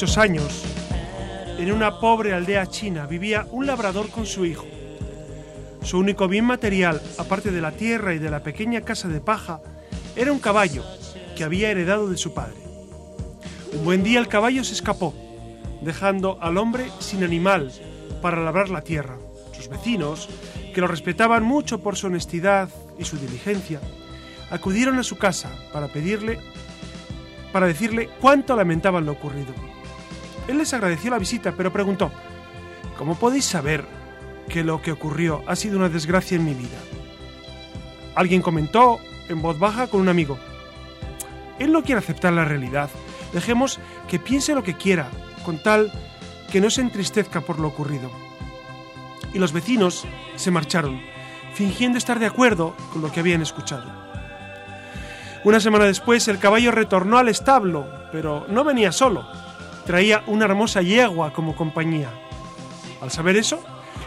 Muchos años, en una pobre aldea china, vivía un labrador con su hijo. Su único bien material, aparte de la tierra y de la pequeña casa de paja, era un caballo que había heredado de su padre. Un buen día el caballo se escapó, dejando al hombre sin animal para labrar la tierra. Sus vecinos, que lo respetaban mucho por su honestidad y su diligencia, acudieron a su casa para pedirle para decirle cuánto lamentaban lo ocurrido. Él les agradeció la visita, pero preguntó, ¿cómo podéis saber que lo que ocurrió ha sido una desgracia en mi vida? Alguien comentó en voz baja con un amigo, él no quiere aceptar la realidad, dejemos que piense lo que quiera, con tal que no se entristezca por lo ocurrido. Y los vecinos se marcharon, fingiendo estar de acuerdo con lo que habían escuchado. Una semana después el caballo retornó al establo, pero no venía solo. Traía una hermosa yegua como compañía. Al saber eso,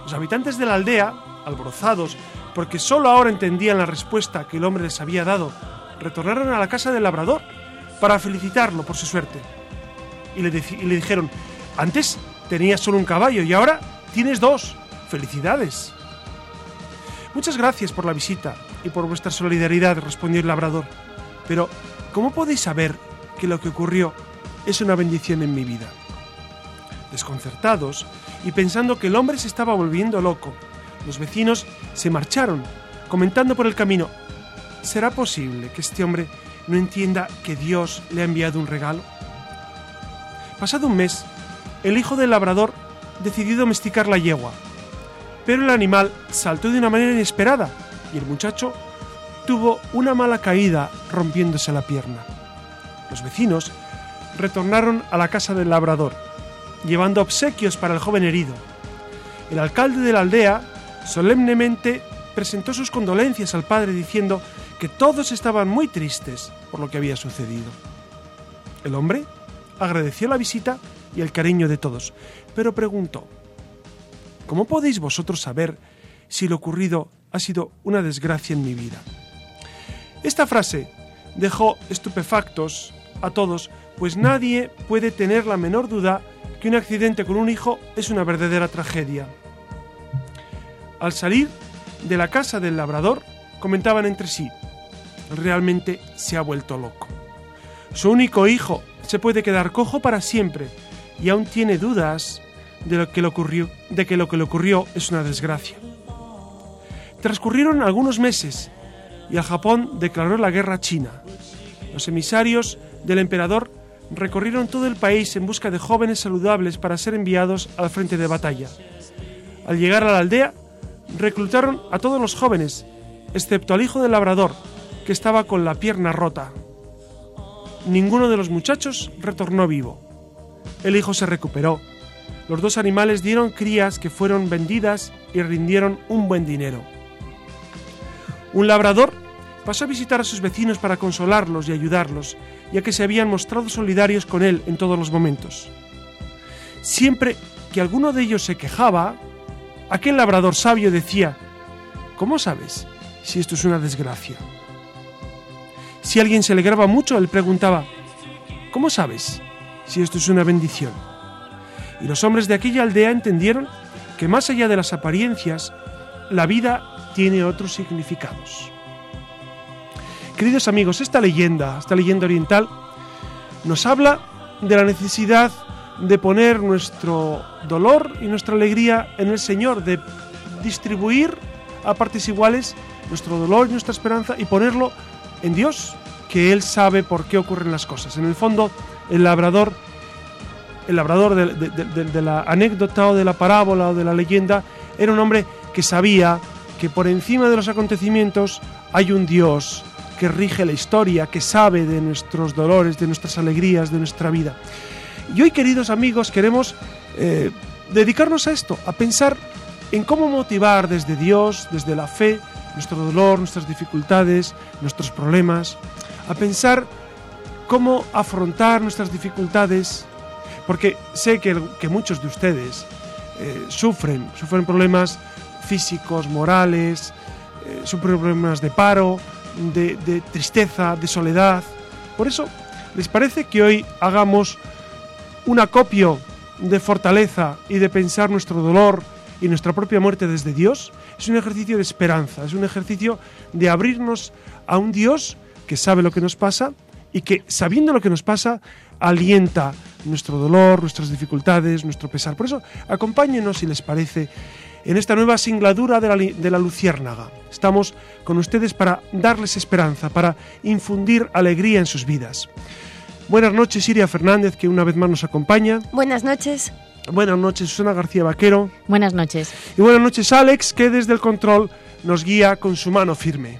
los habitantes de la aldea, alborozados, porque solo ahora entendían la respuesta que el hombre les había dado, retornaron a la casa del labrador para felicitarlo por su suerte. Y le, dijeron, antes tenías solo un caballo y ahora tienes dos. Felicidades. Muchas gracias por la visita y por vuestra solidaridad, respondió el labrador. Pero, ¿cómo podéis saber que lo que ocurrió es una bendición en mi vida? Desconcertados y pensando que el hombre se estaba volviendo loco, los vecinos se marcharon, comentando por el camino, ¿será posible que este hombre no entienda que Dios le ha enviado un regalo? Pasado un mes, el hijo del labrador decidió domesticar la yegua, pero el animal saltó de una manera inesperada y el muchacho tuvo una mala caída rompiéndose la pierna. Los vecinos retornaron a la casa del labrador, llevando obsequios para el joven herido. El alcalde de la aldea solemnemente presentó sus condolencias al padre diciendo que todos estaban muy tristes por lo que había sucedido. El hombre agradeció la visita y el cariño de todos, pero preguntó, ¿Cómo podéis vosotros saber si lo ocurrido ha sido una desgracia en mi vida? Esta frase dejó estupefactos a todos, pues nadie puede tener la menor duda que un accidente con un hijo es una verdadera tragedia. Al salir de la casa del labrador, comentaban entre sí, realmente se ha vuelto loco. Su único hijo se puede quedar cojo para siempre y aún tiene dudas de, lo que le ocurrió, de que lo que le ocurrió es una desgracia. Transcurrieron algunos meses y al Japón declaró la guerra a China. Los emisarios del emperador recorrieron todo el país en busca de jóvenes saludables para ser enviados al frente de batalla. Al llegar a la aldea, reclutaron a todos los jóvenes, excepto al hijo del labrador, que estaba con la pierna rota. Ninguno de los muchachos retornó vivo. El hijo se recuperó. Los dos animales dieron crías que fueron vendidas y rindieron un buen dinero. Un labrador pasó a visitar a sus vecinos para consolarlos y ayudarlos, ya que se habían mostrado solidarios con él en todos los momentos. Siempre que alguno de ellos se quejaba, aquel labrador sabio decía, ¿Cómo sabes si esto es una desgracia? Si alguien se alegraba mucho, él preguntaba, ¿Cómo sabes si esto es una bendición? Y los hombres de aquella aldea entendieron que más allá de las apariencias, la vida tiene otros significados. Queridos amigos, esta leyenda, esta leyenda oriental, nos habla de la necesidad de poner nuestro dolor y nuestra alegría en el Señor, de distribuir a partes iguales nuestro dolor y nuestra esperanza y ponerlo en Dios, que Él sabe por qué ocurren las cosas. En el fondo, el labrador, el labrador de, la anécdota o de la parábola o de la leyenda, era un hombre que sabía que por encima de los acontecimientos hay un Dios que rige la historia, que sabe de nuestros dolores, de nuestras alegrías, de nuestra vida. Y hoy, queridos amigos, queremos eh, dedicarnos a esto, a pensar en cómo motivar desde Dios, desde la fe, nuestro dolor, nuestras dificultades, nuestros problemas, a pensar cómo afrontar nuestras dificultades, porque sé que, muchos de ustedes eh, sufren, sufren problemas físicos, morales, eh, sufren problemas de paro, de, tristeza, de soledad. Por eso, ¿les parece que hoy hagamos un acopio de fortaleza y de pensar nuestro dolor y nuestra propia muerte desde Dios? Es un ejercicio de esperanza, es un ejercicio de abrirnos a un Dios que sabe lo que nos pasa y que, sabiendo lo que nos pasa, alienta nuestro dolor, nuestras dificultades, nuestro pesar. Por eso, acompáñenos, si les parece, en esta nueva singladura de la, de la Luciérnaga. Estamos con ustedes para darles esperanza, para infundir alegría en sus vidas. Buenas noches, Iria Fernández, que una vez más nos acompaña. Buenas noches. Buenas noches, Susana García Vaquero. Buenas noches. Y buenas noches, Alex, que desde el control nos guía con su mano firme.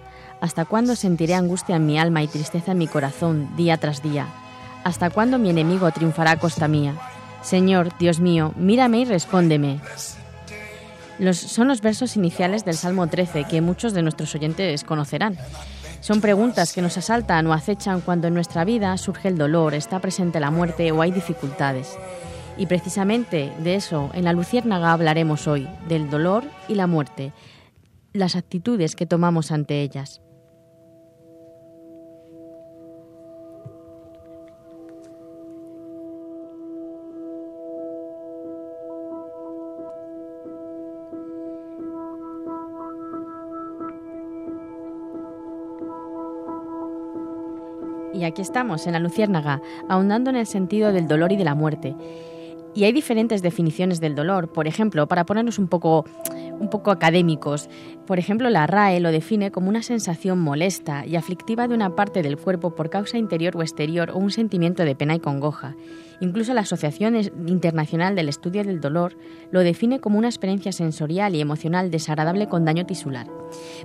¿Hasta cuándo sentiré angustia en mi alma y tristeza en mi corazón día tras día? ¿Hasta cuándo mi enemigo triunfará a costa mía? Señor, Dios mío, mírame y respóndeme. Los, son los versos iniciales del Salmo 13 que muchos de nuestros oyentes conocerán. Son preguntas que nos asaltan o acechan cuando en nuestra vida surge el dolor, está presente la muerte o hay dificultades. Y precisamente de eso en la Luciérnaga hablaremos hoy, del dolor y la muerte, las actitudes que tomamos ante ellas. Y aquí estamos, en la Luciérnaga, ahondando en el sentido del dolor y de la muerte. Y hay diferentes definiciones del dolor. Por ejemplo, para ponernos un poco, un poco académicos, por ejemplo, la RAE lo define como una sensación molesta y aflictiva de una parte del cuerpo por causa interior o exterior o un sentimiento de pena y congoja. Incluso la Asociación Internacional del Estudio del Dolor lo define como una experiencia sensorial y emocional desagradable con daño tisular.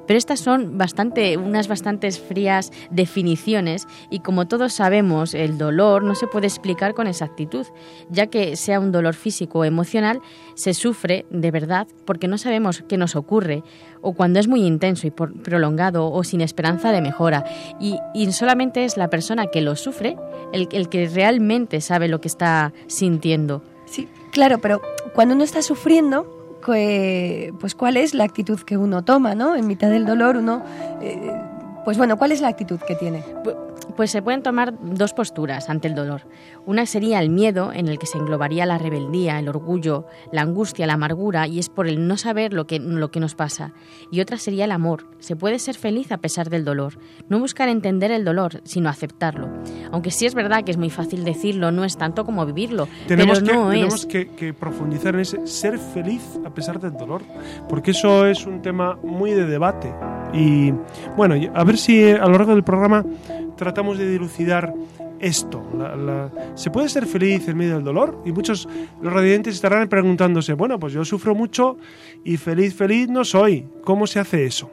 Pero estas son bastante, unas bastantes frías definiciones y como todos sabemos, el dolor no se puede explicar con exactitud, ya que sea un dolor físico o emocional, se sufre de verdad porque no sabemos qué nos ocurre o cuando es muy intenso y prolongado o sin esperanza de mejora. Y, solamente es la persona que lo sufre el, el que realmente sabe lo que está sintiendo. Sí, claro, pero cuando uno está sufriendo, pues cuál es la actitud que uno toma, ¿no? En mitad del dolor uno, eh, pues bueno, ¿cuál es la actitud que tiene? Pues se pueden tomar dos posturas ante el dolor. Una sería el miedo, en el que se englobaría la rebeldía, el orgullo, la angustia, la amargura, y es por el no saber lo que, lo que nos pasa. Y otra sería el amor. Se puede ser feliz a pesar del dolor. No buscar entender el dolor, sino aceptarlo. Aunque sí es verdad que es muy fácil decirlo, no es tanto como vivirlo. Tenemos, pero no que, tenemos que, que profundizar en ese ser feliz a pesar del dolor, porque eso es un tema muy de debate. Y bueno, a ver si a lo largo del programa tratamos de dilucidar esto. ¿Se puede ser feliz en medio del dolor? Y muchos los radiantes estarán preguntándose, bueno, pues yo sufro mucho y feliz, feliz no soy. ¿Cómo se hace eso?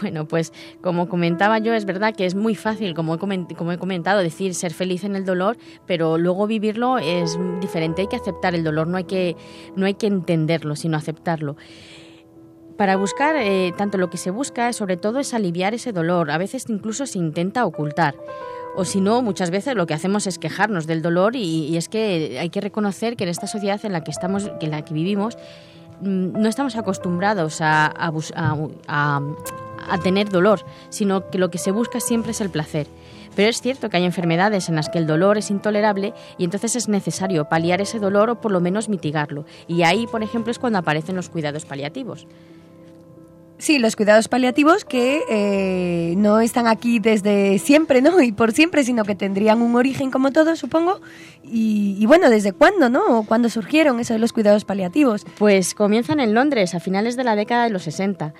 Bueno, pues como comentaba yo, es verdad que es muy fácil, como he, como he comentado, decir ser feliz en el dolor, pero luego vivirlo es diferente. Hay que aceptar el dolor, no hay que, no hay que entenderlo, sino aceptarlo. Para buscar, eh, tanto lo que se busca, sobre todo, es aliviar ese dolor. A veces incluso se intenta ocultar. O si no, muchas veces lo que hacemos es quejarnos del dolor y, es que hay que reconocer que en esta sociedad en la que estamos, en la que vivimos, mm, no estamos acostumbrados a, a tener dolor, sino que lo que se busca siempre es el placer. Pero es cierto que hay enfermedades en las que el dolor es intolerable y entonces es necesario paliar ese dolor o por lo menos mitigarlo. Y ahí, por ejemplo, es cuando aparecen los cuidados paliativos. Sí, los cuidados paliativos que eh, no están aquí desde siempre, ¿no? Y por siempre, sino que tendrían un origen como todos, supongo. Y, bueno, ¿desde cuándo, no? ¿Cuándo surgieron esos los cuidados paliativos? Pues comienzan en Londres a finales de la década de los 60.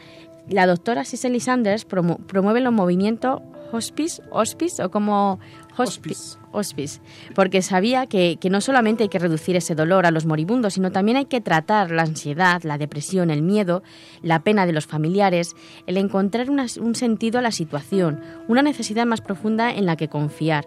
La doctora Cicely Sanders promueve los movimientos hospice, hospice o como hospice, hospice porque sabía que, no solamente hay que reducir ese dolor a los moribundos, sino también hay que tratar la ansiedad, la depresión, el miedo, la pena de los familiares, el encontrar un sentido a la situación, una necesidad más profunda en la que confiar.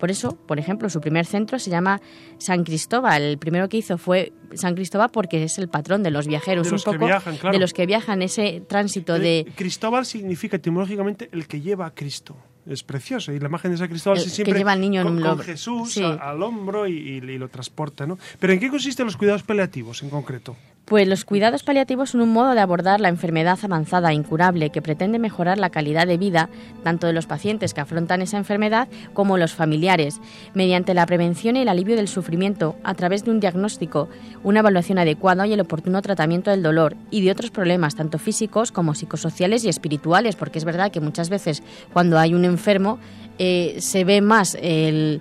Por eso, por ejemplo, su primer centro se llama San Cristóbal. El primero que hizo fue San Cristóbal porque es el patrón de los viajeros, de los un poco que viajan, claro. de los que viajan ese tránsito de Cristóbal significa etimológicamente el que lleva a Cristo es precioso. Y la imagen de San Cristóbal se siempre que lleva al niño con, en un con Jesús al hombro y, lo transporta. ¿no? Pero ¿en qué consisten los cuidados paliativos en concreto? Pues los cuidados paliativos son un modo de abordar la enfermedad avanzada e incurable que pretende mejorar la calidad de vida tanto de los pacientes que afrontan esa enfermedad como los familiares, mediante la prevención y el alivio del sufrimiento a través de un diagnóstico, una evaluación adecuada y el oportuno tratamiento del dolor y de otros problemas tanto físicos como psicosociales y espirituales, porque es verdad que muchas veces cuando hay un enfermo eh, se ve más el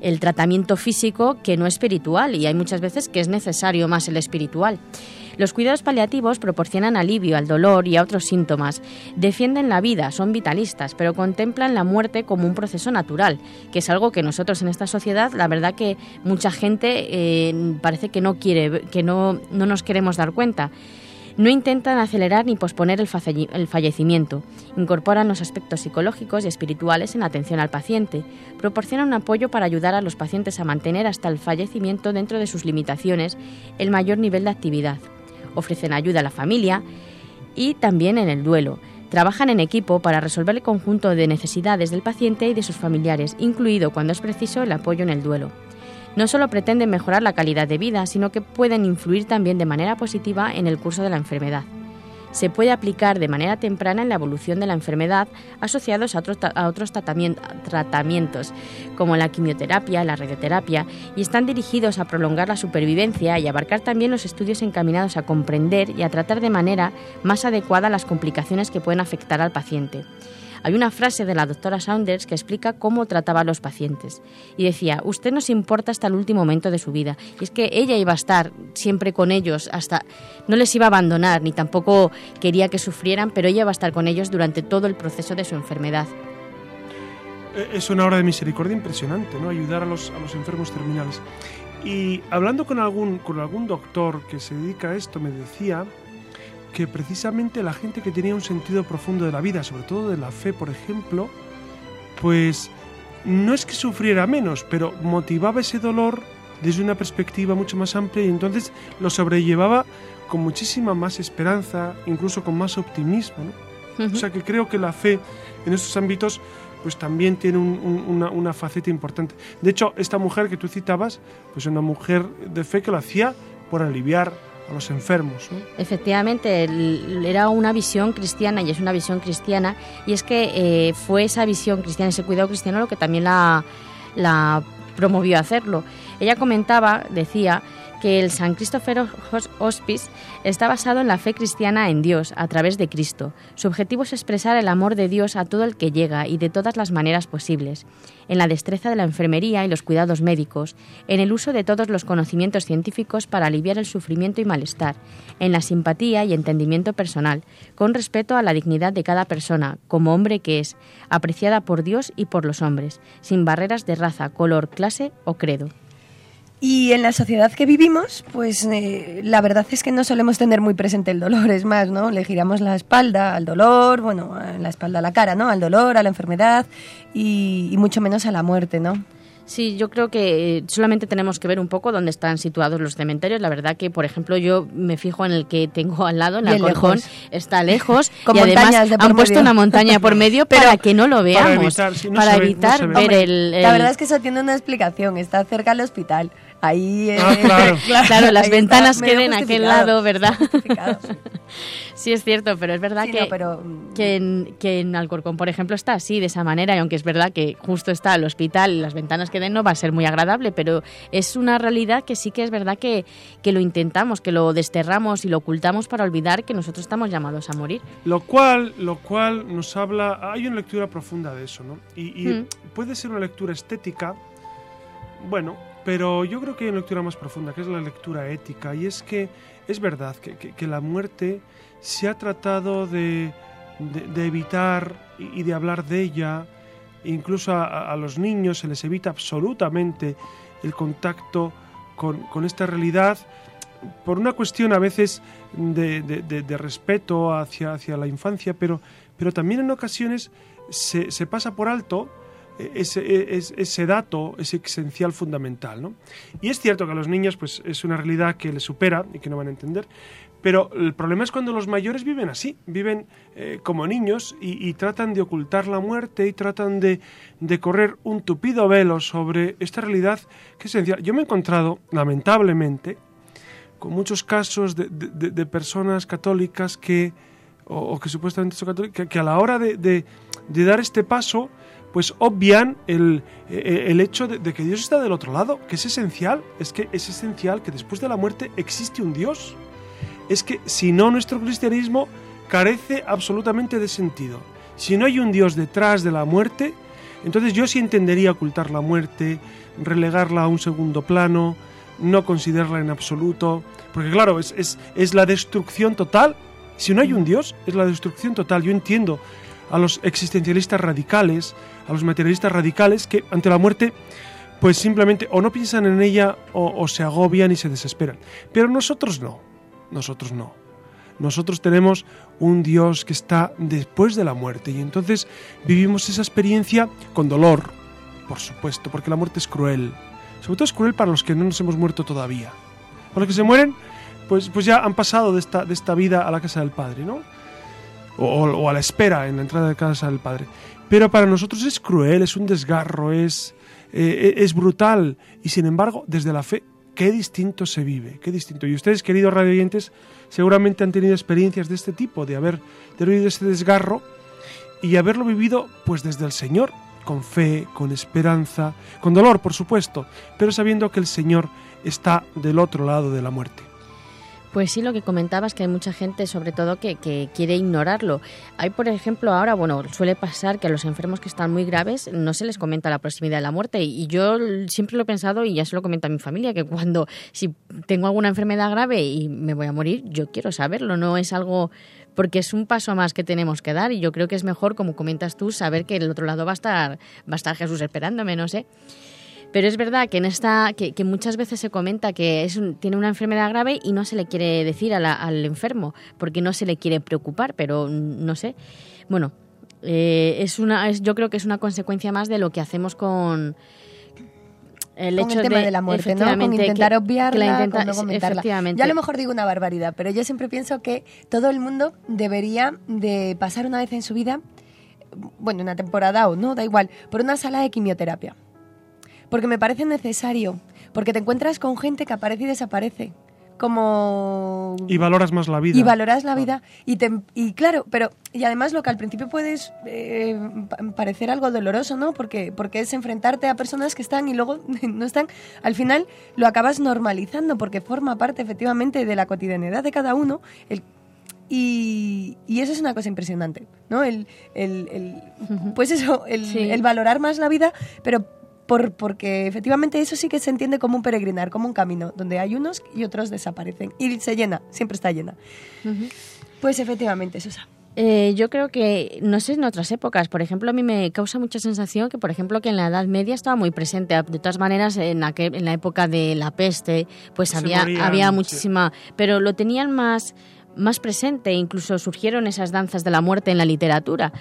el tratamiento físico que no espiritual y hay muchas veces que es necesario más el espiritual. Los cuidados paliativos proporcionan alivio al dolor y a otros síntomas, defienden la vida, son vitalistas, pero contemplan la muerte como un proceso natural, que es algo que nosotros en esta sociedad, la verdad que mucha gente eh, parece que no quiere, que no, no nos queremos dar cuenta. No intentan acelerar ni posponer el fallecimiento, incorporan los aspectos psicológicos y espirituales en la atención al paciente, proporcionan un apoyo para ayudar a los pacientes a mantener hasta el fallecimiento dentro de sus limitaciones el mayor nivel de actividad, ofrecen ayuda a la familia y también en el duelo, Trabajan en equipo para resolver el conjunto de necesidades del paciente y de sus familiares, incluido cuando es preciso el apoyo en el duelo no solo pretenden mejorar la calidad de vida, sino que pueden influir también de manera positiva en el curso de la enfermedad. Se puede aplicar de manera temprana en la evolución de la enfermedad asociados a otros, tratamientos, como la quimioterapia, la radioterapia, y están dirigidos a prolongar la supervivencia y abarcar también los estudios encaminados a comprender y a tratar de manera más adecuada las complicaciones que pueden afectar al paciente. Hay una frase de la doctora Saunders que explica cómo trataba a los pacientes. Y decía, usted nos importa hasta el último momento de su vida. Y es que ella iba a estar siempre con ellos, hasta no les iba a abandonar, ni tampoco quería que sufrieran, pero ella iba a estar con ellos durante todo el proceso de su enfermedad. Eh, es una obra de misericordia impresionante, ¿no? Ayudar a los, a los enfermos terminales. Y hablando con algún, con algún doctor que se dedica a esto, me decía que precisamente la gente que tenía un sentido profundo de la vida, sobre todo de la fe, por ejemplo, pues no es que sufriera menos, pero motivaba ese dolor desde una perspectiva mucho más amplia y entonces lo sobrellevaba con muchísima más esperanza, incluso con más optimismo. O sea que creo que la fe en estos ámbitos pues también tiene una, una, faceta importante. De hecho, esta mujer que tú citabas, pues una mujer de fe que lo hacía por aliviar a los enfermos. Efectivamente, era una visión cristiana y es una visión cristiana y es que eh, fue esa visión cristiana, ese cuidado cristiano lo que también la, la promovió a hacerlo. Ella comentaba, decía, que el San Christopher Hospice está basado en la fe cristiana en Dios a través de Cristo. Su objetivo es expresar el amor de Dios a todo el que llega y de todas las maneras posibles, en la destreza de la enfermería y los cuidados médicos, en el uso de todos los conocimientos científicos para aliviar el sufrimiento y malestar, en la simpatía y entendimiento personal, con respeto a la dignidad de cada persona, como hombre que es, apreciada por Dios y por los hombres, sin barreras de raza, color, clase o credo. Y en la sociedad que vivimos, pues eh, la verdad es que no solemos tener muy presente el dolor, es más, ¿no? Le giramos la espalda al dolor, bueno, la espalda a la cara, ¿no? Al dolor, a la enfermedad y, y mucho menos a la muerte, ¿no? Sí, yo creo que eh, solamente tenemos que ver un poco dónde están situados los cementerios. La verdad que, por ejemplo, yo me fijo en el que tengo al lado, en el Alcorcón, lejos. está lejos Con y además montañas de por han puesto una montaña por medio para que no lo veamos, evitar, sí, no para ve, evitar ver Hombre, el, La verdad es que eso tiene una explicación, está cerca del hospital. Ahí eh, Ah, claro. Claro, las ahí está ventanas que medio ven a aquel lado, ¿verdad? Sí, es cierto, pero es verdad Sí, que, no, pero, mm, que, en, que en Alcorcón, por ejemplo, está así, de esa manera, y aunque es verdad que justo está el hospital y las ventanas que den, no va a ser muy agradable, pero es una realidad que sí que es verdad que, que lo intentamos, que lo desterramos y lo ocultamos para olvidar que nosotros estamos llamados a morir. Lo cual, lo cual nos habla, hay una lectura profunda de eso, ¿no? Y, y Mm. puede ser una lectura estética, bueno, pero yo creo que hay una lectura más profunda, que es la lectura ética, y es que es verdad que, la muerte se ha tratado de, de- evitar y de hablar de ella, incluso a, a los niños se les evita absolutamente el contacto con, con esta realidad por una cuestión a veces de- de respeto hacia, hacia la infancia, pero, pero también en ocasiones se, se pasa por alto eh, ese, es- ese dato, ese esencial fundamental. ¿no? Y es cierto que a los niños pues, es una realidad que les supera y que no van a entender, pero el problema es cuando los mayores viven así, viven eh, como niños y, tratan de ocultar la muerte y tratan de, de correr un tupido velo sobre esta realidad que es esencial. Yo me he encontrado, lamentablemente, con muchos casos de, de- personas católicas que, o, que supuestamente son católicas, que, que a la hora de dar este paso, pues obvian el, eh, el hecho de, de que Dios está del otro lado, que es esencial, es que es esencial que después de la muerte existe un Dios. Es que si no, nuestro cristianismo carece absolutamente de sentido. Si no hay un Dios detrás de la muerte, entonces yo sí entendería ocultar la muerte, relegarla a un segundo plano, no considerarla en absoluto, porque claro, es, es, es la destrucción total. Si no hay un Dios, es la destrucción total. Yo entiendo a los existencialistas radicales, a los materialistas radicales, que ante la muerte, pues simplemente o no piensan en ella o, se agobian y se desesperan. Pero nosotros no, nosotros no. Nosotros tenemos un Dios que está después de la muerte y entonces vivimos esa experiencia con dolor, por supuesto, porque la muerte es cruel. Sobre todo es cruel para los que no nos hemos muerto todavía. Para los que se mueren, pues, pues ya han pasado de esta, de esta vida a la casa del Padre, ¿no? O, a la espera en la entrada de casa del Padre. Pero para nosotros es cruel, es un desgarro, es, eh, es brutal. Y sin embargo, desde la fe, qué distinto se vive, qué distinto. Y ustedes, queridos radioyentes, seguramente han tenido experiencias de este tipo, de haber, vivido este desgarro y haberlo vivido pues desde el Señor, con fe, con esperanza, con dolor, por supuesto, pero sabiendo que el Señor está del otro lado de la muerte. Pues sí, lo que comentabas, que hay mucha gente, sobre todo, que, que quiere ignorarlo. Hay, por ejemplo, ahora, bueno, suele pasar que a los enfermos que están muy graves no se les comenta la proximidad de la muerte. Y yo siempre lo he pensado, y ya se lo comento a mi familia, que cuando, si tengo alguna enfermedad grave y me voy a morir, yo quiero saberlo. No es algo, porque es un paso más que tenemos que dar. Y yo creo que es mejor, como comentas tú, saber que del otro lado va a estar, va a estar Jesús esperándome, no sé. Pero es verdad que en esta que, que muchas veces se comenta que es un- tiene una enfermedad grave y no se le quiere decir a la- al enfermo porque no se le quiere preocupar, pero no sé. Bueno, eh, es una es, yo creo que es una consecuencia más de lo que hacemos con el con hecho el tema de, la muerte, ¿no? Con que- intentar que obviarla, la intenta- con no comentarla. Yo a lo mejor digo una barbaridad, pero yo siempre pienso que todo el mundo debería de pasar una vez en su vida, bueno, una temporada o no, da igual, por una sala de quimioterapia. Porque me parece necesario, porque te encuentras con gente que aparece y desaparece. Como Y valoras más la vida. y valoras la vida y, te, y claro, pero y además lo que al principio puedes eh, pa- parecer algo doloroso, ¿no? Porque, porque es enfrentarte a personas que están y luego no están, al final lo acabas normalizando porque forma parte efectivamente de la cotidianidad de cada uno. El, y, y eso es una cosa impresionante, ¿no? El, el- pues eso, el, Sí. el valorar más la vida, pero por, porque efectivamente eso sí que se entiende como un peregrinar, como un camino, donde hay unos y otros desaparecen. Y se llena, siempre está llena. Pues efectivamente, Susa. Eh, yo creo que, no sé, en otras épocas, por ejemplo, a mí me causa mucha sensación que, por ejemplo, que en la Edad Media estaba muy presente. De todas maneras, en la, en la época de la peste, pues había, había muchísima, pero lo tenían más más presente, incluso surgieron esas danzas de la muerte en la literatura.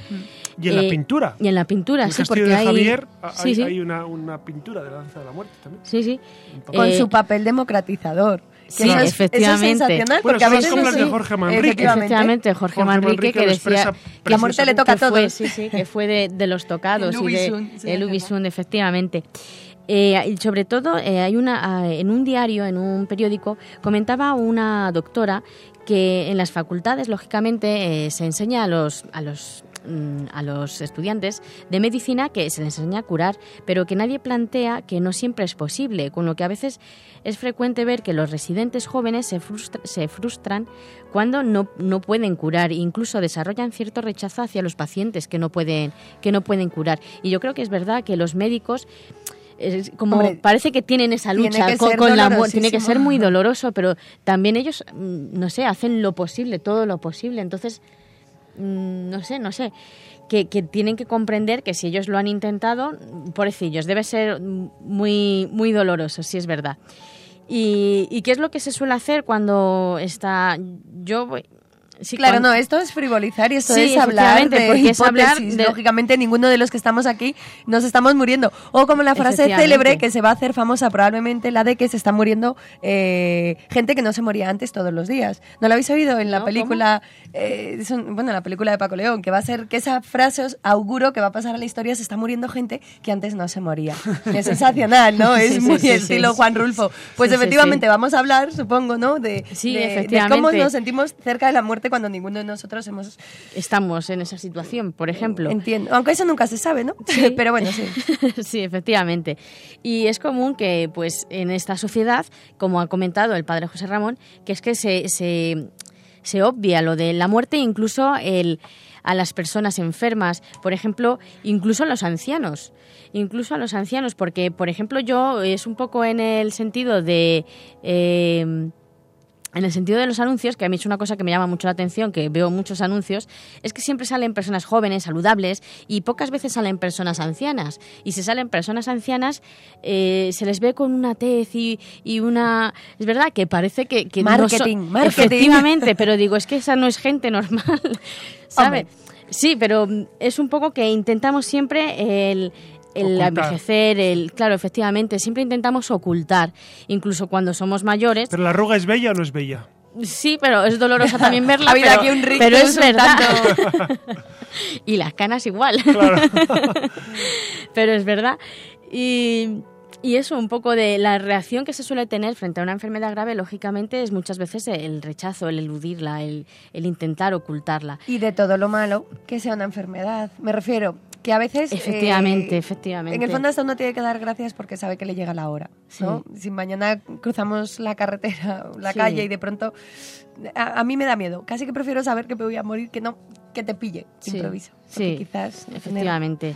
Y en la eh, pintura. Y en la pintura, en sí, porque de Javier hay, hay una, una, pintura de la danza de la muerte también. Sí, sí. Con su eh, papel democratizador. Sí, efectivamente. porque a veces como las de Jorge Manrique. Efectivamente, Jorge, Manrique, que decía que la muerte le toca a todos. sí, sí, que fue de, de los tocados el y de el Ubisund, efectivamente. Eh, sobre todo, eh, hay una, ah, en un diario, en un periódico, comentaba una doctora que en las facultades, lógicamente, eh, se enseña a los, a los mm, a los estudiantes de medicina que se les enseña a curar, pero que nadie plantea que no siempre es posible, con lo que a veces es frecuente ver que los residentes jóvenes se, se frustran cuando no, no, pueden curar, incluso desarrollan cierto rechazo hacia los pacientes que no pueden, que no pueden curar. Y yo creo que es verdad que los médicos como parece que tienen esa lucha con, la muerte, tiene que ser muy doloroso, pero también ellos, mm, no sé, hacen lo posible, todo lo posible. Entonces, mm, no sé, no sé, que, tienen que comprender que si ellos lo han intentado, pobrecillos, debe ser muy, muy doloroso, si es verdad. Y, y, qué es lo que se suele hacer cuando está... Yo claro, no, esto es frivolizar y esto es hablar de porque es hablar Lógicamente, ninguno de los que estamos aquí nos estamos muriendo. O como la frase célebre que se va a hacer famosa probablemente, la de que se está muriendo eh, gente que no se moría antes todos los días. ¿No lo habéis oído en la película, eh, bueno, la película de Paco León, que va a ser que esa frase os auguro que va a pasar a la historia, se está muriendo gente que antes no se moría. es sensacional, ¿no? Es muy estilo Juan Rulfo. Pues efectivamente vamos a hablar, supongo, ¿no? De, de cómo nos sentimos cerca de la muerte cuando ninguno de nosotros hemos... Estamos en esa situación, por ejemplo. Entiendo, aunque eso nunca se sabe, ¿no? Sí. Pero bueno, sí. sí, efectivamente. Y es común que, pues, en esta sociedad, como ha comentado el padre José Ramón, que es que se, se, se obvia lo de la muerte, incluso el a las personas enfermas, por ejemplo, incluso a los ancianos, incluso a los ancianos, porque, por ejemplo, yo es un poco en el sentido de eh, en el sentido de los anuncios, que a mí es una cosa que me llama mucho la atención, que veo muchos anuncios, es que siempre salen personas jóvenes, saludables, y pocas veces salen personas ancianas. Y si salen personas ancianas, eh, se les ve con una tez y, una... Es verdad que parece que... que marketing, marketing. Efectivamente, pero digo, es que esa no es gente normal, ¿sabe? Sí, pero es un poco que intentamos siempre el, el envejecer, el claro, efectivamente, siempre intentamos ocultar, incluso cuando somos mayores. ¿Pero la arruga es bella o no es bella? Sí, pero es dolorosa también verla, pero, aquí un pero es verdad. y las canas igual. Claro. pero es verdad. Y, y eso, un poco de la reacción que se suele tener frente a una enfermedad grave, lógicamente, es muchas veces el rechazo, el eludirla, el, el intentar ocultarla. Y de todo lo malo que sea una enfermedad. Me refiero, que a veces... Efectivamente, eh, efectivamente. En el fondo hasta uno tiene que dar gracias porque sabe que le llega la hora, ¿no? Si mañana cruzamos la carretera, la calle y de pronto... A, mí me da miedo. Casi que prefiero saber que me voy a morir que no que te pille improviso. Sí, quizás... Efectivamente.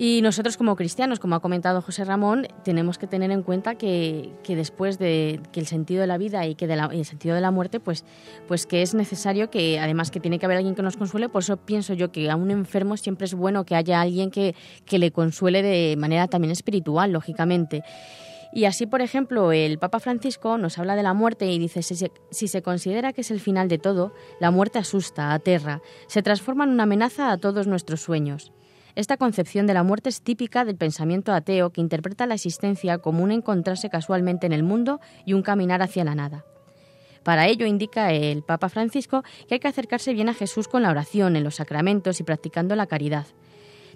Y nosotros como cristianos, como ha comentado José Ramón, tenemos que tener en cuenta que, después de que el sentido de la vida y que de el sentido de la muerte, pues, pues que es necesario que además que tiene que haber alguien que nos consuele, por eso pienso yo que a un enfermo siempre es bueno que haya alguien que, que le consuele de manera también espiritual, lógicamente. Y así, por ejemplo, el Papa Francisco nos habla de la muerte y dice, si se, si se, considera que es el final de todo, la muerte asusta, aterra, se transforma en una amenaza a todos nuestros sueños. Esta concepción de la muerte es típica del pensamiento ateo que interpreta la existencia como un encontrarse casualmente en el mundo y un caminar hacia la nada. Para ello indica el Papa Francisco que hay que acercarse bien a Jesús con la oración, en los sacramentos y practicando la caridad.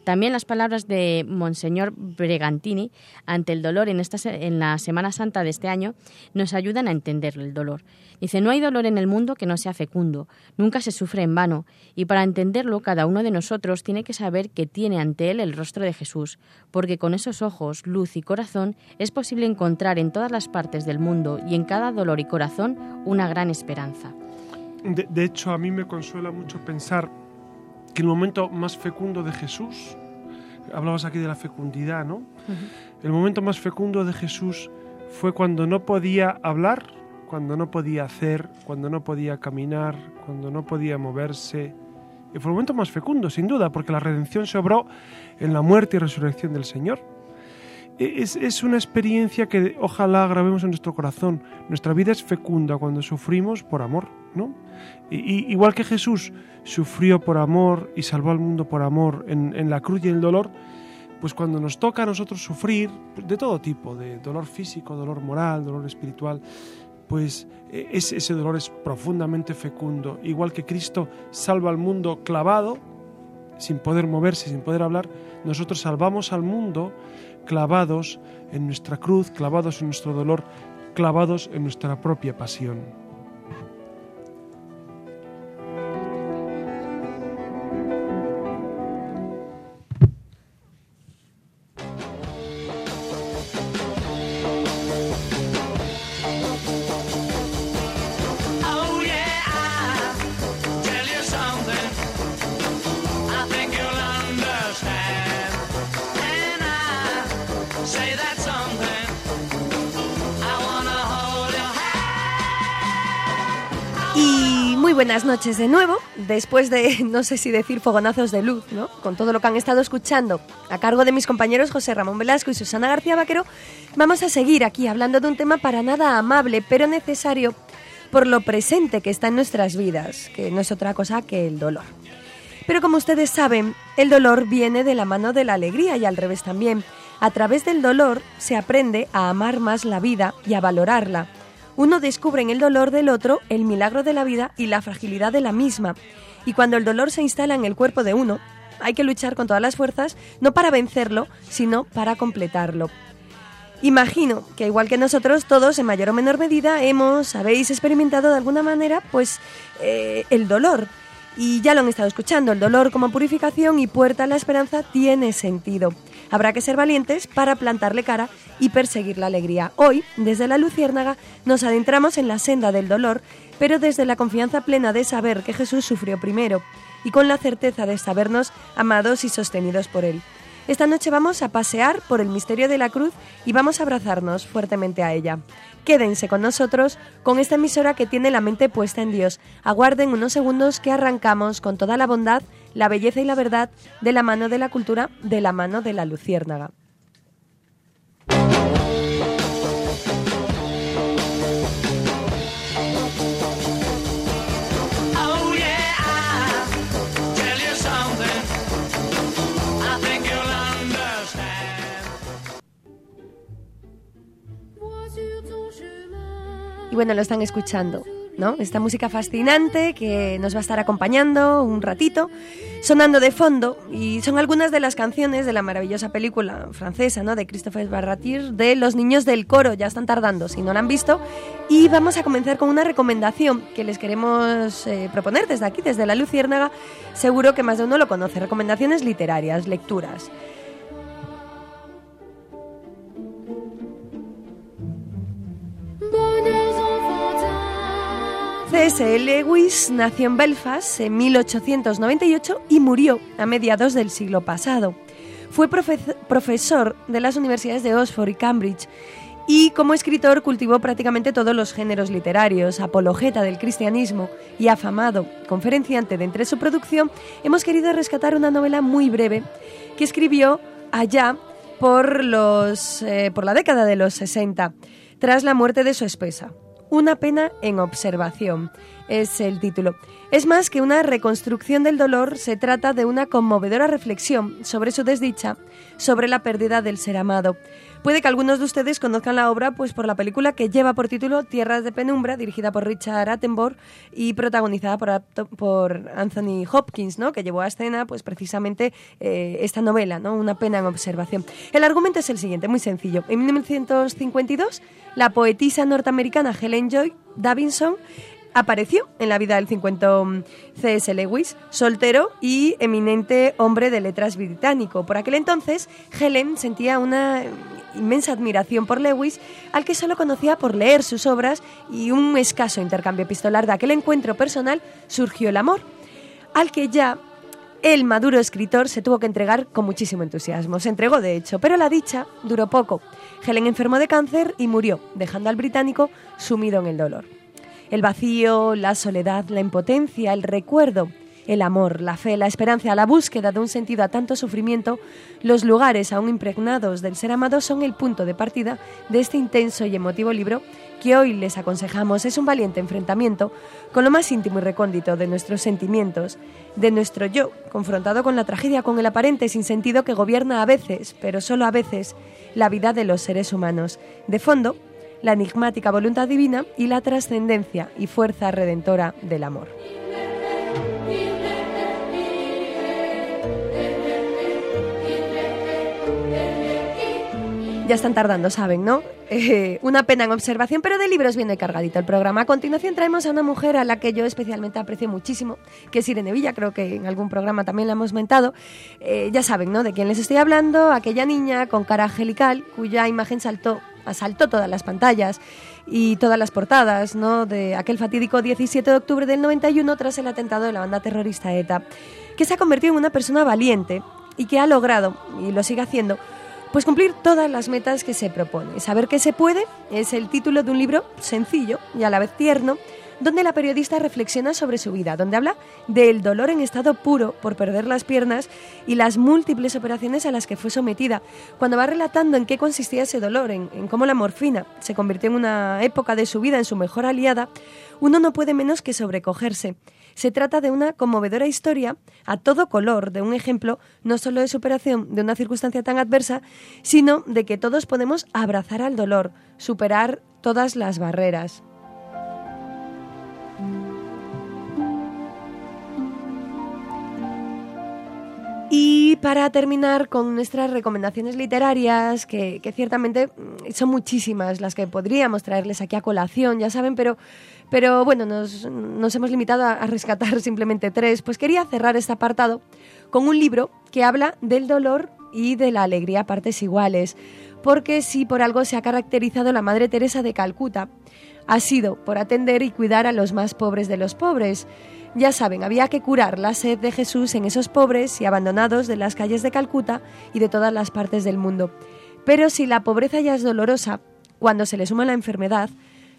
También las palabras de Monseñor Bregantini ante el dolor en, esta, en la Semana Santa de este año nos ayudan a entender el dolor. Dice, no hay dolor en el mundo que no sea fecundo, nunca se sufre en vano, y para entenderlo cada uno de nosotros tiene que saber que tiene ante él el rostro de Jesús, porque con esos ojos, luz y corazón es posible encontrar en todas las partes del mundo y en cada dolor y corazón una gran esperanza. De, hecho, a mí me consuela mucho pensar que el momento más fecundo de Jesús, hablabas aquí de la fecundidad, ¿no? El momento más fecundo de Jesús fue cuando no podía hablar, cuando no podía hacer, cuando no podía caminar, cuando no podía moverse. Y fue el momento más fecundo, sin duda, porque la redención se obró en la muerte y resurrección del Señor. E, es, una experiencia que ojalá grabemos en nuestro corazón. Nuestra vida es fecunda cuando sufrimos por amor, Y, igual que Jesús sufrió por amor y salvó al mundo por amor en, en la cruz y en el dolor, pues cuando nos toca a nosotros sufrir de todo tipo, de dolor físico, dolor moral, dolor espiritual, pues e, ese dolor es profundamente fecundo. Igual que Cristo salva al mundo clavado, sin poder moverse, sin poder hablar, nosotros salvamos al mundo clavados en nuestra cruz, clavados en nuestro dolor, clavados en nuestra propia pasión. Buenas noches de nuevo, después de, no sé si decir fogonazos de luz, ¿no? Con todo lo que han estado escuchando a cargo de mis compañeros José Ramón Velasco y Susana García Vaquero, vamos a seguir aquí hablando de un tema para nada amable, pero necesario por lo presente que está en nuestras vidas, que no es otra cosa que el dolor. Pero como ustedes saben, el dolor viene de la mano de la alegría y al revés también. A través del dolor se aprende a amar más la vida y a valorarla uno descubre en el dolor del otro el milagro de la vida y la fragilidad de la misma. Y cuando el dolor se instala en el cuerpo de uno, hay que luchar con todas las fuerzas, no para vencerlo, sino para completarlo. Imagino que igual que nosotros, todos en mayor o menor medida hemos, habéis experimentado de alguna manera, pues eh, el dolor. Y ya lo han estado escuchando, el dolor como purificación y puerta a la esperanza tiene sentido. Habrá que ser valientes para plantarle cara y perseguir la alegría. Hoy, desde la Luciérnaga, nos adentramos en la senda del dolor, pero desde la confianza plena de saber que Jesús sufrió primero y con la certeza de sabernos amados y sostenidos por Él. Esta noche vamos a pasear por el misterio de la cruz y vamos a abrazarnos fuertemente a ella. Quédense con nosotros con esta emisora que tiene la mente puesta en Dios. Aguarden unos segundos que arrancamos con toda la bondad la belleza y la verdad de la mano de la cultura, de la mano de la luciérnaga. Y bueno, lo están escuchando. ¿No? Esta música fascinante que nos va a estar acompañando un ratito, sonando de fondo, y son algunas de las canciones de la maravillosa película francesa, ¿no? De Christophe Barratir, de Los niños del coro, ya están tardando, si no la han visto, y vamos a comenzar con una recomendación que les queremos eh, proponer desde aquí, desde la Luciérnaga, seguro que más de uno lo conoce, recomendaciones literarias, lecturas. C.S. Lewis nació en Belfast en 1898 y murió a mediados del siglo pasado. Fue profesor de las universidades de Oxford y Cambridge y como escritor cultivó prácticamente todos los géneros literarios, apologeta del cristianismo y afamado conferenciante de entre su producción, hemos querido rescatar una novela muy breve que escribió allá por, los, eh, por la década de los 60, tras la muerte de su esposa. Una pena en observación es el título. Es más que una reconstrucción del dolor, se trata de una conmovedora reflexión sobre su desdicha, sobre la pérdida del ser amado. Puede que algunos de ustedes conozcan la obra pues por la película que lleva por título Tierras de Penumbra, dirigida por Richard Attenborough y protagonizada por, Anthony Hopkins, ¿no? que llevó a escena pues precisamente eh, esta novela, ¿no? Una pena en observación. El argumento es el siguiente, muy sencillo. En 1952 la poetisa norteamericana Helen Joy Davidson apareció en la vida del 50 C.S. Lewis, soltero y eminente hombre de letras británico. Por aquel entonces, Helen sentía una inmensa admiración por Lewis, al que solo conocía por leer sus obras y un escaso intercambio epistolar. De aquel encuentro personal surgió el amor, al que ya el maduro escritor se tuvo que entregar con muchísimo entusiasmo. Se entregó, de hecho, pero la dicha duró poco. Helen enfermó de cáncer y murió, dejando al británico sumido en el dolor. El vacío, la soledad, la impotencia, el recuerdo, el amor, la fe, la esperanza, la búsqueda de un sentido a tanto sufrimiento, los lugares aún impregnados del ser amado son el punto de partida de este intenso y emotivo libro que hoy les aconsejamos es un valiente enfrentamiento con lo más íntimo y recóndito de nuestros sentimientos, de nuestro yo, confrontado con la tragedia, con el aparente sinsentido que gobierna a veces, pero solo a veces, la vida de los seres humanos. De fondo, la enigmática voluntad divina y la trascendencia y fuerza redentora del amor. Ya están tardando, saben, ¿no? Eh, una pena en observación, pero de libros viene cargadito el programa. A continuación traemos a una mujer a la que yo especialmente aprecio muchísimo, que es Irene Villa, creo que en algún programa también la hemos mentado. Eh, ya saben, ¿no? De quién les estoy hablando, aquella niña con cara angelical cuya imagen saltó, asaltó todas las pantallas y todas las portadas, ¿no? De aquel fatídico 17 de octubre del 91 tras el atentado de la banda terrorista ETA, que se ha convertido en una persona valiente y que ha logrado, y lo sigue haciendo, pues cumplir todas las metas que se propone. Saber que se puede es el título de un libro sencillo y a la vez tierno, donde la periodista reflexiona sobre su vida, donde habla del dolor en estado puro por perder las piernas y las múltiples operaciones a las que fue sometida, cuando va relatando en qué consistía ese dolor, en, en cómo la morfina se convirtió en una época de su vida en su mejor aliada, uno no puede menos que sobrecogerse se trata de una conmovedora historia a todo color, de un ejemplo no solo de superación de una circunstancia tan adversa, sino de que todos podemos abrazar al dolor, superar todas las barreras. Y para terminar con nuestras recomendaciones literarias, que, que, ciertamente mm, son muchísimas las que podríamos traerles aquí a colación, ya saben, pero pero bueno, nos, hemos limitado a, rescatar simplemente tres. Pues quería cerrar este apartado con un libro que habla del dolor y de la alegría a partes iguales. Porque si por algo se ha caracterizado la Madre Teresa de Calcuta, ha sido por atender y cuidar a los más pobres de los pobres. Ya saben, había que curar la sed de Jesús en esos pobres y abandonados de las calles de Calcuta y de todas las partes del mundo. Pero si la pobreza ya es dolorosa, cuando se le suma la enfermedad,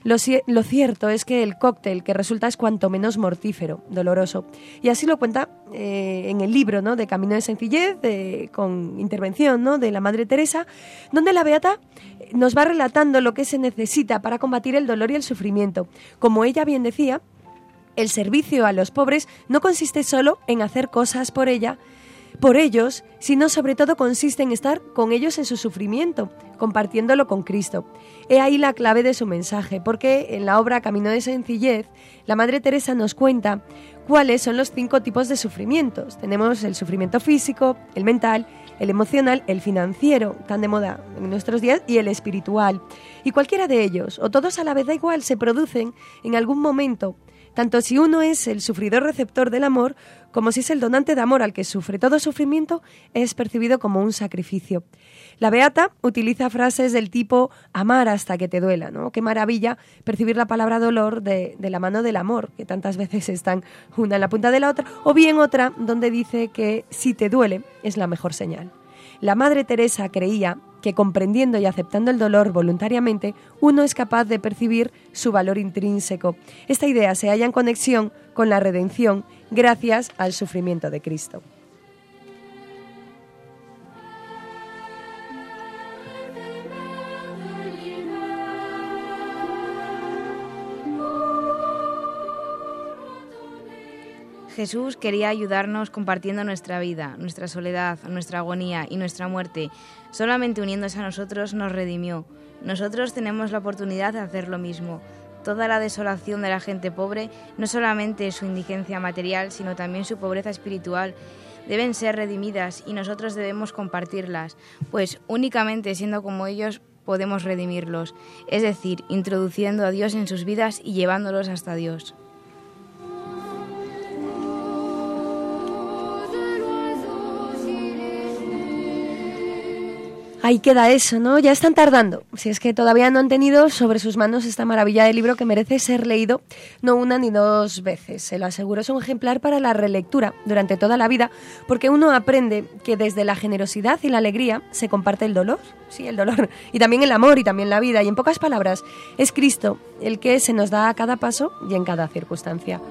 lo, cierto es que el cóctel que resulta es cuanto menos mortífero, doloroso. Y así lo cuenta eh, en el libro ¿no? de Camino de Sencillez, con intervención ¿no? de la Madre Teresa, donde la Beata nos va relatando lo que se necesita para combatir el dolor y el sufrimiento. Como ella bien decía, el servicio a los pobres no consiste solo en hacer cosas por ella, por ellos, sino sobre todo consiste en estar con ellos en su sufrimiento, compartiéndolo con Cristo. He ahí la clave de su mensaje, porque en la obra Camino de Sencillez, la Madre Teresa nos cuenta cuáles son los cinco tipos de sufrimientos. Tenemos el sufrimiento físico, el mental, el emocional, el financiero, tan de moda en nuestros días, y el espiritual. Y cualquiera de ellos, o todos a la vez da igual, se producen en algún momento tanto si uno es el sufridor receptor del amor como si es el donante de amor al que sufre. Todo sufrimiento es percibido como un sacrificio. La Beata utiliza frases del tipo amar hasta que te duela, ¿no? Qué maravilla percibir la palabra dolor de, de la mano del amor, que tantas veces están una en la punta de la otra, o bien otra donde dice que si te duele es la mejor señal. La Madre Teresa creía que comprendiendo y aceptando el dolor voluntariamente, uno es capaz de percibir su valor intrínseco. Esta idea se halla en conexión con la redención gracias al sufrimiento de Cristo. Jesús quería ayudarnos compartiendo nuestra vida, nuestra soledad, nuestra agonía y nuestra muerte. Solamente uniéndose a nosotros nos redimió. Nosotros tenemos la oportunidad de hacer lo mismo. Toda la desolación de la gente pobre, no solamente su indigencia material, sino también su pobreza espiritual, deben ser redimidas y nosotros debemos compartirlas, pues únicamente siendo como ellos podemos redimirlos, es decir, introduciendo a Dios en sus vidas y llevándolos hasta Dios. Ahí queda eso, ¿no? Ya están tardando. Si es que todavía no han tenido sobre sus manos esta maravilla de libro que merece ser leído no una ni dos veces. Se lo aseguro, es un ejemplar para la relectura durante toda la vida, porque uno aprende que desde la generosidad y la alegría se comparte el dolor, sí, el dolor, y también el amor y también la vida. Y en pocas palabras, es Cristo el que se nos da a cada paso y en cada circunstancia.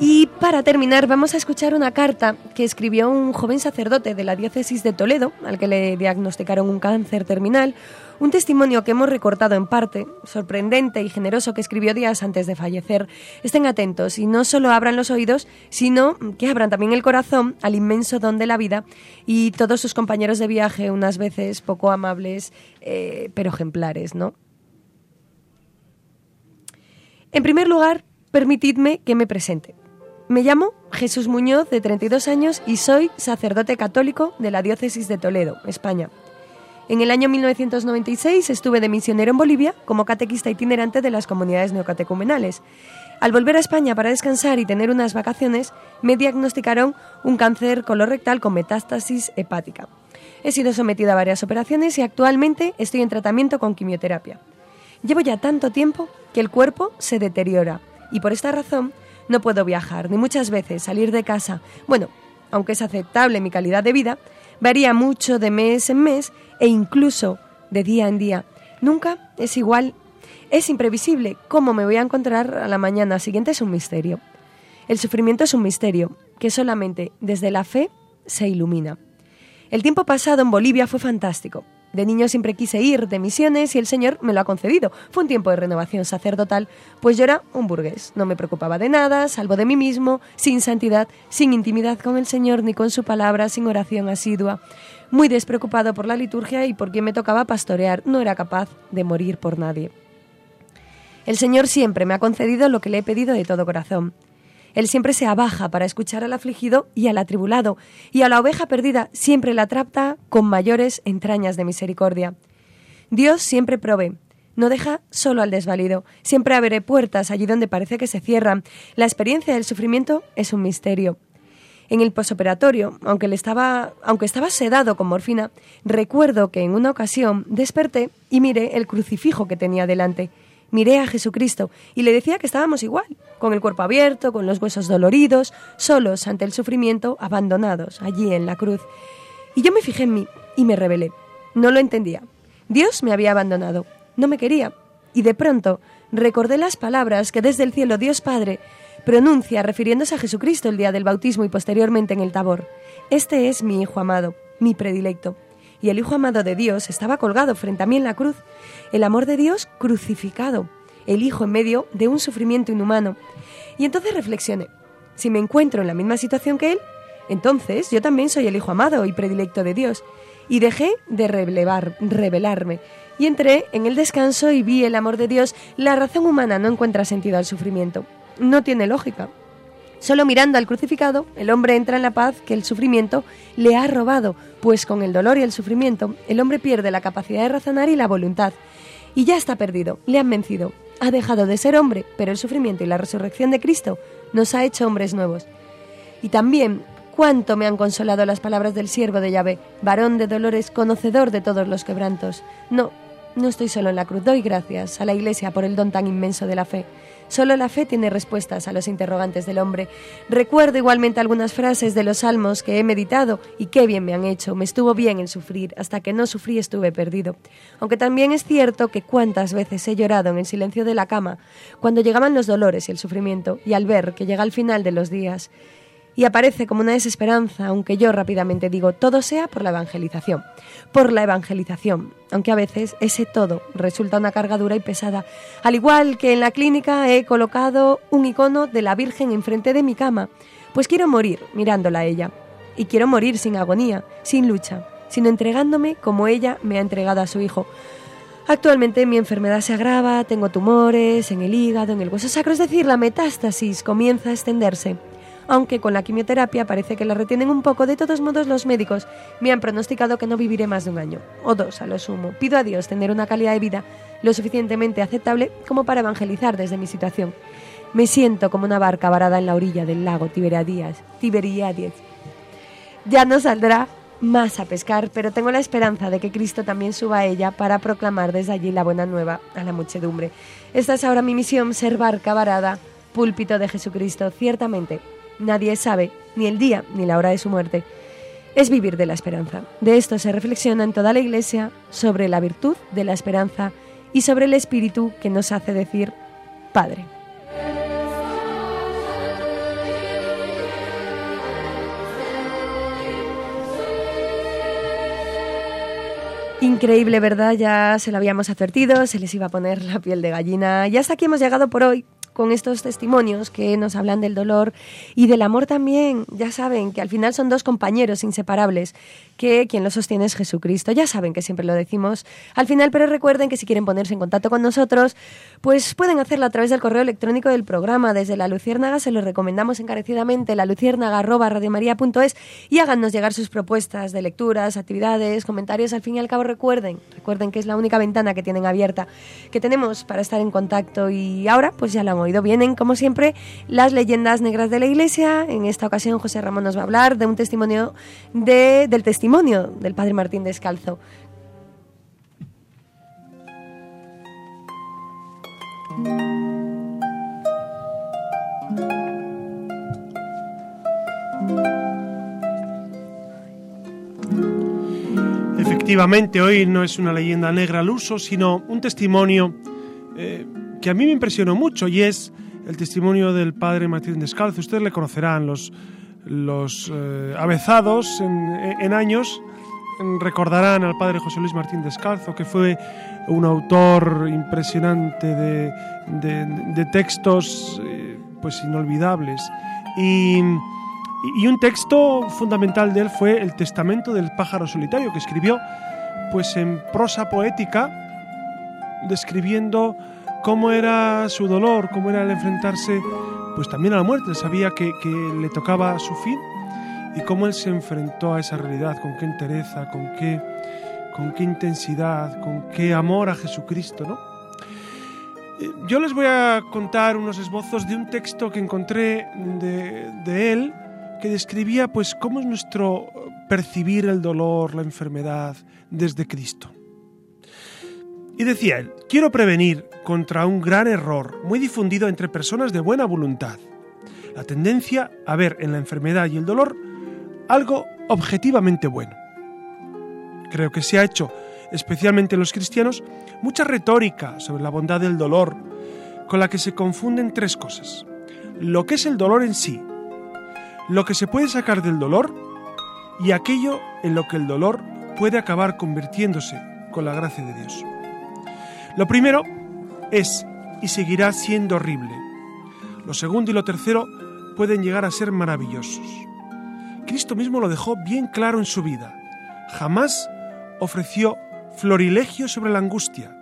Y para terminar vamos a escuchar una carta que escribió un joven sacerdote de la diócesis de Toledo, al que le diagnosticaron un cáncer terminal, un testimonio que hemos recortado en parte, sorprendente y generoso que escribió días antes de fallecer. Estén atentos y no solo abran los oídos, sino que abran también el corazón al inmenso don de la vida y todos sus compañeros de viaje, unas veces poco amables, eh, pero ejemplares, ¿no? En primer lugar, permitidme que me presente. Me llamo Jesús Muñoz, de 32 años, y soy sacerdote católico de la Diócesis de Toledo, España. En el año 1996 estuve de misionero en Bolivia como catequista itinerante de las comunidades neocatecumenales. Al volver a España para descansar y tener unas vacaciones, me diagnosticaron un cáncer colorectal con metástasis hepática. He sido sometida a varias operaciones y actualmente estoy en tratamiento con quimioterapia. Llevo ya tanto tiempo que el cuerpo se deteriora y por esta razón no puedo viajar, ni muchas veces salir de casa. Bueno, aunque es aceptable mi calidad de vida, varía mucho de mes en mes e incluso de día en día. Nunca es igual. Es imprevisible. ¿Cómo me voy a encontrar a la mañana siguiente es un misterio. El sufrimiento es un misterio que solamente desde la fe se ilumina. El tiempo pasado en Bolivia fue fantástico. De niño siempre quise ir de misiones y el Señor me lo ha concedido. Fue un tiempo de renovación sacerdotal, pues yo era un burgués. No me preocupaba de nada, salvo de mí mismo, sin santidad, sin intimidad con el Señor ni con su palabra, sin oración asidua. Muy despreocupado por la liturgia y por quien me tocaba pastorear, no era capaz de morir por nadie. El Señor siempre me ha concedido lo que le he pedido de todo corazón. Él siempre se abaja para escuchar al afligido y al atribulado, y a la oveja perdida siempre la trata con mayores entrañas de misericordia. Dios siempre provee, no deja solo al desvalido, siempre abre puertas allí donde parece que se cierran. La experiencia del sufrimiento es un misterio. En el posoperatorio, aunque, estaba, aunque estaba sedado con morfina, recuerdo que en una ocasión desperté y miré el crucifijo que tenía delante miré a Jesucristo y le decía que estábamos igual, con el cuerpo abierto, con los huesos doloridos, solos ante el sufrimiento, abandonados allí en la cruz. Y yo me fijé en mí y me rebelé. No lo entendía. Dios me había abandonado, no me quería. Y de pronto recordé las palabras que desde el cielo Dios Padre pronuncia refiriéndose a Jesucristo el día del bautismo y posteriormente en el tabor. Este es mi Hijo amado, mi predilecto y el Hijo amado de Dios estaba colgado frente a mí en la cruz, el amor de Dios crucificado, el Hijo en medio de un sufrimiento inhumano. Y entonces reflexioné, si me encuentro en la misma situación que Él, entonces yo también soy el Hijo amado y predilecto de Dios. Y dejé de relevar, revelarme. Y entré en el descanso y vi el amor de Dios. La razón humana no encuentra sentido al sufrimiento. No tiene lógica. Solo mirando al crucificado, el hombre entra en la paz que el sufrimiento le ha robado, pues con el dolor y el sufrimiento el hombre pierde la capacidad de razonar y la voluntad. Y ya está perdido, le han vencido. Ha dejado de ser hombre, pero el sufrimiento y la resurrección de Cristo nos ha hecho hombres nuevos. Y también, cuánto me han consolado las palabras del siervo de Yahvé, varón de dolores, conocedor de todos los quebrantos. No, no estoy solo en la cruz, doy gracias a la Iglesia por el don tan inmenso de la fe. Solo la fe tiene respuestas a los interrogantes del hombre. Recuerdo igualmente algunas frases de los salmos que he meditado y qué bien me han hecho. Me estuvo bien el sufrir, hasta que no sufrí estuve perdido. Aunque también es cierto que cuántas veces he llorado en el silencio de la cama, cuando llegaban los dolores y el sufrimiento, y al ver que llega el final de los días, y aparece como una desesperanza, aunque yo rápidamente digo, todo sea por la evangelización, por la evangelización, aunque a veces ese todo resulta una carga dura y pesada. Al igual que en la clínica he colocado un icono de la Virgen enfrente de mi cama, pues quiero morir mirándola a ella, y quiero morir sin agonía, sin lucha, sino entregándome como ella me ha entregado a su hijo. Actualmente mi enfermedad se agrava, tengo tumores en el hígado, en el hueso sacro, es decir, la metástasis comienza a extenderse aunque con la quimioterapia parece que la retienen un poco, de todos modos los médicos me han pronosticado que no viviré más de un año, o dos a lo sumo. Pido a Dios tener una calidad de vida lo suficientemente aceptable como para evangelizar desde mi situación. Me siento como una barca varada en la orilla del lago Tiberiades. Tiberiades. Ya no saldrá más a pescar, pero tengo la esperanza de que Cristo también suba a ella para proclamar desde allí la buena nueva a la muchedumbre. Esta es ahora mi misión, ser barca varada, púlpito de Jesucristo. Ciertamente, nadie sabe ni el día ni la hora de su muerte. Es vivir de la esperanza. De esto se reflexiona en toda la Iglesia sobre la virtud de la esperanza y sobre el Espíritu que nos hace decir Padre. Increíble, ¿verdad? Ya se lo habíamos advertido, se les iba a poner la piel de gallina. Y hasta aquí hemos llegado por hoy con estos testimonios que nos hablan del dolor y del amor también. Ya saben que al final son dos compañeros inseparables, que quien los sostiene es Jesucristo. Ya saben que siempre lo decimos al final, pero recuerden que si quieren ponerse en contacto con nosotros, pues pueden hacerlo a través del correo electrónico del programa. Desde la Luciérnaga se lo recomendamos encarecidamente, la luciérnaga.radiomaría.es y háganos llegar sus propuestas de lecturas, actividades, comentarios. Al fin y al cabo, recuerden, recuerden que es la única ventana que tienen abierta, que tenemos para estar en contacto. Y ahora, pues ya lo han Vienen, como siempre, las leyendas negras de la Iglesia. En esta ocasión, José Ramón nos va a hablar de un testimonio de, del testimonio del Padre Martín Descalzo. Efectivamente, hoy no es una leyenda negra al uso, sino un testimonio eh, que a mí me impresionó mucho y es el testimonio del padre Martín Descalzo. Ustedes le conocerán, los, los eh, avezados en, años recordarán al padre José Luis Martín Descalzo, que fue un autor impresionante de, de, de textos eh, pues inolvidables. Y, y, un texto fundamental de él fue el Testamento del pájaro solitario, que escribió pues en prosa poética, describiendo cómo era su dolor, cómo era el enfrentarse pues también a la muerte. Sabía que, que le tocaba su fin y cómo él se enfrentó a esa realidad, con qué entereza, con qué, con qué intensidad, con qué amor a Jesucristo, ¿no? Eh, Yo les voy a contar unos esbozos de un texto que encontré de, de él que describía pues cómo es nuestro percibir el dolor, la enfermedad desde Cristo. Y decía él, quiero prevenir contra un gran error muy difundido entre personas de buena voluntad, la tendencia a ver en la enfermedad y el dolor algo objetivamente bueno. Creo que se ha hecho, especialmente en los cristianos, mucha retórica sobre la bondad del dolor, con la que se confunden tres cosas. Lo que es el dolor en sí, lo que se puede sacar del dolor y aquello en lo que el dolor puede acabar convirtiéndose con la gracia de Dios. Lo primero es y seguirá siendo horrible. Lo segundo y lo tercero pueden llegar a ser maravillosos. Cristo mismo lo dejó bien claro en su vida. Jamás ofreció florilegio sobre la angustia.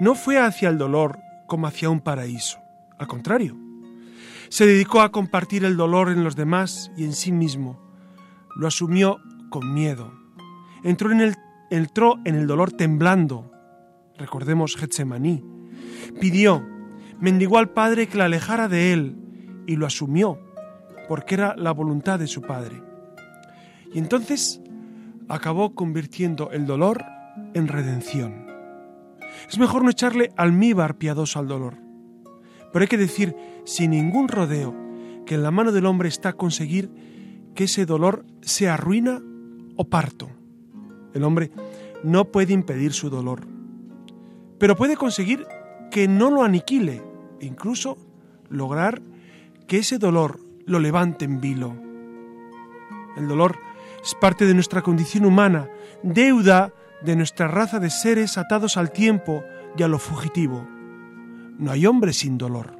No fue hacia el dolor como hacia un paraíso. Al contrario, se dedicó a compartir el dolor en los demás y en sí mismo. Lo asumió con miedo. Entró en el, entró en el dolor temblando. Recordemos Getsemaní. Pidió, mendigó al Padre que la alejara de él y lo asumió porque era la voluntad de su Padre. Y entonces acabó convirtiendo el dolor en redención. Es mejor no echarle almíbar piadoso al dolor, pero hay que decir sin ningún rodeo que en la mano del hombre está conseguir que ese dolor sea ruina o parto. El hombre no puede impedir su dolor, pero puede conseguir que no lo aniquile e incluso lograr que ese dolor lo levante en vilo. El dolor es parte de nuestra condición humana, deuda de nuestra raza de seres atados al tiempo y a lo fugitivo. No hay hombre sin dolor.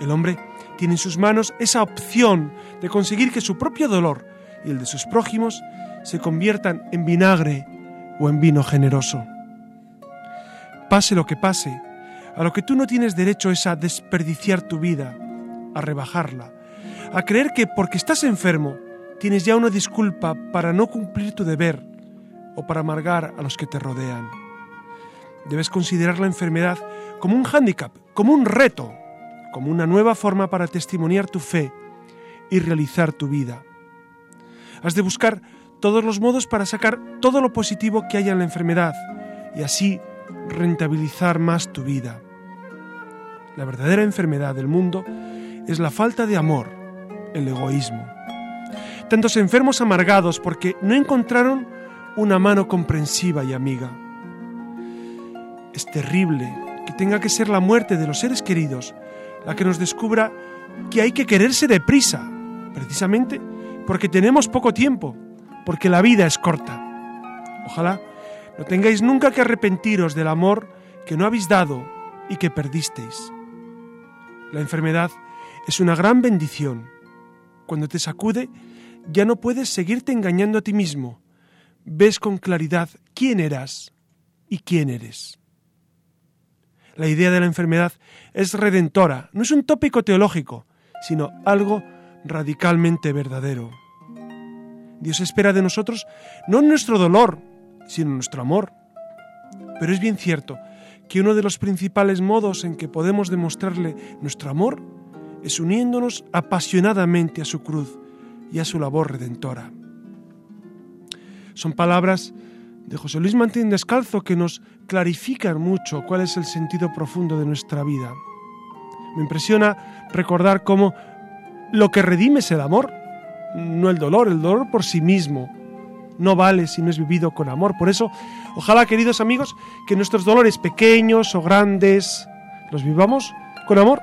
El hombre tiene en sus manos esa opción de conseguir que su propio dolor y el de sus prójimos se conviertan en vinagre o en vino generoso. Pase lo que pase, a lo que tú no tienes derecho es a desperdiciar tu vida, a rebajarla, a creer que porque estás enfermo tienes ya una disculpa para no cumplir tu deber o para amargar a los que te rodean. Debes considerar la enfermedad como un hándicap como un reto, como una nueva forma para testimoniar tu fe y realizar tu vida. Has de buscar todos los modos para sacar todo lo positivo que haya en la enfermedad y así rentabilizar más tu vida. La verdadera enfermedad del mundo es la falta de amor, el egoísmo. Tantos enfermos amargados porque no encontraron una mano comprensiva y amiga. Es terrible que tenga que ser la muerte de los seres queridos la que nos descubra que hay que quererse deprisa, precisamente porque tenemos poco tiempo, porque la vida es corta. Ojalá no tengáis nunca que arrepentiros del amor que no habéis dado y que perdisteis. La enfermedad es una gran bendición. Cuando te sacude, ya no puedes seguirte engañando a ti mismo. Ves con claridad quién eras y quién eres. La idea de la enfermedad es redentora, no es un tópico teológico, sino algo radicalmente verdadero. Dios espera de nosotros no nuestro dolor, sino nuestro amor. Pero es bien cierto que uno de los principales modos en que podemos demostrarle nuestro amor es uniéndonos apasionadamente a su cruz y a su labor redentora. Son palabras de José Luis Martín Descalzo que nos clarifican mucho cuál es el sentido profundo de nuestra vida. Me impresiona recordar cómo lo que redime es el amor, no el dolor, el dolor por sí mismo. No vale si no es vivido con amor. Por eso, ojalá, queridos amigos, que nuestros dolores pequeños o grandes los vivamos con amor,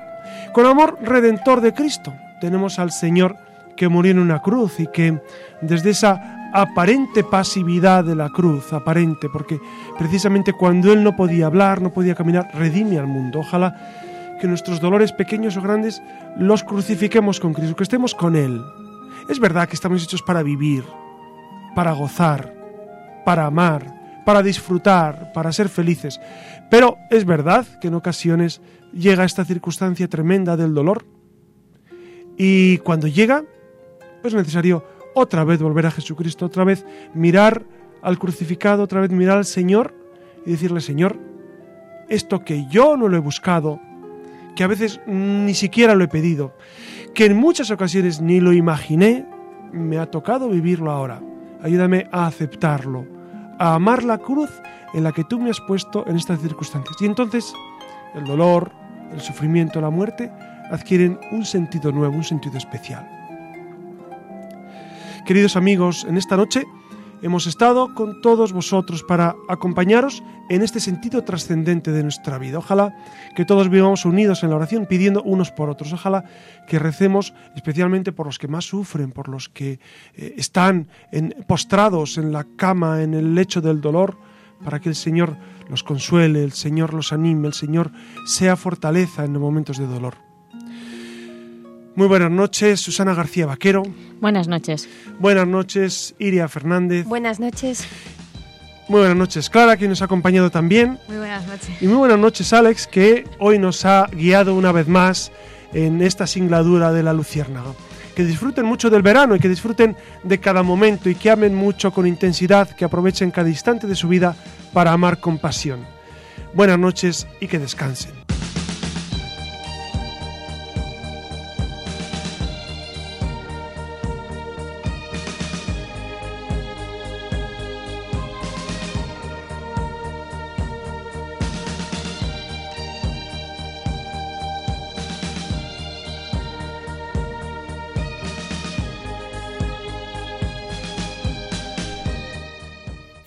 con amor redentor de Cristo. Tenemos al Señor que murió en una cruz y que desde esa aparente pasividad de la cruz, aparente, porque precisamente cuando Él no podía hablar, no podía caminar, redime al mundo. Ojalá que nuestros dolores pequeños o grandes los crucifiquemos con Cristo, que estemos con Él. Es verdad que estamos hechos para vivir, para gozar, para amar, para disfrutar, para ser felices. Pero es verdad que en ocasiones llega esta circunstancia tremenda del dolor. Y cuando llega, es necesario otra vez volver a Jesucristo, otra vez mirar al crucificado, otra vez mirar al Señor y decirle, Señor, esto que yo no lo he buscado, que a veces ni siquiera lo he pedido, que en muchas ocasiones ni lo imaginé, me ha tocado vivirlo ahora. Ayúdame a aceptarlo, a amar la cruz en la que tú me has puesto en estas circunstancias. Y entonces el dolor, el sufrimiento, la muerte adquieren un sentido nuevo, un sentido especial. Queridos amigos, en esta noche hemos estado con todos vosotros para acompañaros en este sentido trascendente de nuestra vida. Ojalá que todos vivamos unidos en la oración pidiendo unos por otros. Ojalá que recemos especialmente por los que más sufren, por los que eh, están postrados en la cama, en el lecho del dolor, para que el Señor los consuele, el Señor los anime, el Señor sea fortaleza en los momentos de dolor. Muy buenas noches, Susana García Vaquero. Buenas noches. Buenas noches, Iria Fernández. Buenas noches. Muy buenas noches, Clara, que nos ha acompañado también. Muy buenas noches. Y muy buenas noches, Alex, que hoy nos ha guiado una vez más en esta singladura de la Luciérnaga. Que disfruten mucho del verano y que disfruten de cada momento y que amen mucho con intensidad, que aprovechen cada instante de su vida para amar con pasión. Buenas noches y que descansen.